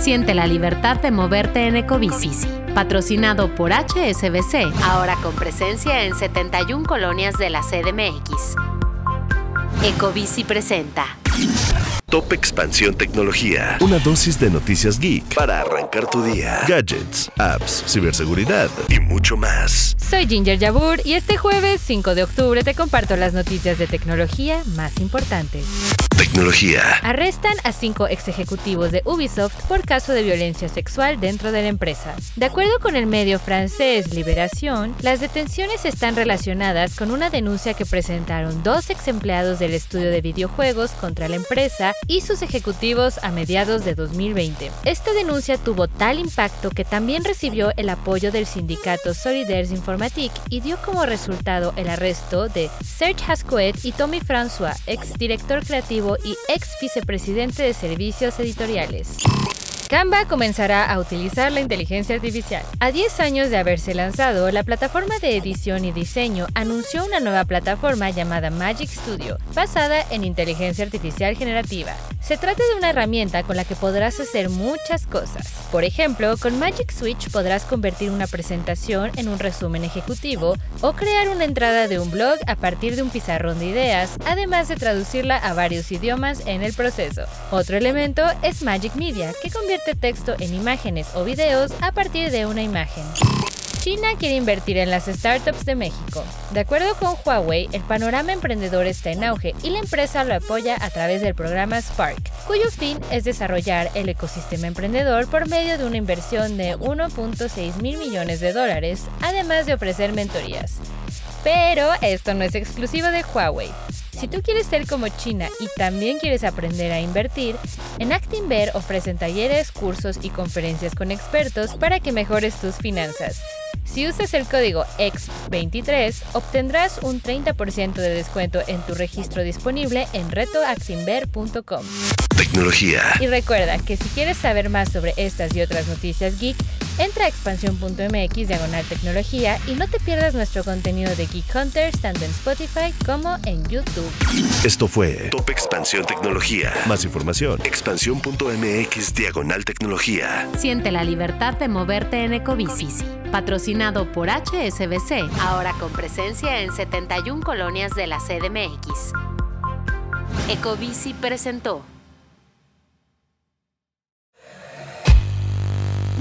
Siente la libertad de moverte en Ecobici. Patrocinado por HSBC, ahora con presencia en 71 colonias de la CDMX. Ecobici presenta. Top Expansión Tecnología. Una dosis de noticias geek para arrancar tu día. Gadgets, apps, ciberseguridad y mucho más. Soy Ginger Yabur y este jueves 5 de octubre te comparto las noticias de tecnología más importantes. Tecnología. Arrestan a cinco ex ejecutivos de Ubisoft por caso de violencia sexual dentro de la empresa. De acuerdo con el medio francés Liberación, las detenciones están relacionadas con una denuncia que presentaron dos ex empleados del estudio de videojuegos contra la empresa y sus ejecutivos a mediados de 2020. Esta denuncia tuvo tal impacto que también recibió el apoyo del sindicato Solidaires Informatique y dio como resultado el arresto de Serge Hascoët y Tommy François, ex director creativo y ex vicepresidente de servicios editoriales. Canva comenzará a utilizar la inteligencia artificial. A 10 años de haberse lanzado, la plataforma de edición y diseño anunció una nueva plataforma llamada Magic Studio, basada en inteligencia artificial generativa. Se trata de una herramienta con la que podrás hacer muchas cosas. Por ejemplo, con Magic Switch podrás convertir una presentación en un resumen ejecutivo o crear una entrada de un blog a partir de un pizarrón de ideas, además de traducirla a varios idiomas en el proceso. Otro elemento es Magic Media, que convierte texto en imágenes o videos a partir de una imagen. China quiere invertir en las startups de México. De acuerdo con Huawei, el panorama emprendedor está en auge y la empresa lo apoya a través del programa Spark, cuyo fin es desarrollar el ecosistema emprendedor por medio de una inversión de 1.6 mil millones de dólares, además de ofrecer mentorías. Pero esto no es exclusivo de Huawei. Si tú quieres ser como China y también quieres aprender a invertir, en Actinver ofrecen talleres, cursos y conferencias con expertos para que mejores tus finanzas. Si usas el código EX23, obtendrás un 30% de descuento en tu registro disponible en retoactinver.com. Tecnología. Y recuerda que si quieres saber más sobre estas y otras noticias geek, entra a expansión.mx diagonal tecnología y no te pierdas nuestro contenido de Geek Hunters tanto en Spotify como en YouTube. Esto fue Top Expansión Tecnología. Más información. Expansión.mx diagonal tecnología. Siente la libertad de moverte en Ecobici. Patrocinado por HSBC, ahora con presencia en 71 colonias de la CDMX. Ecobici presentó.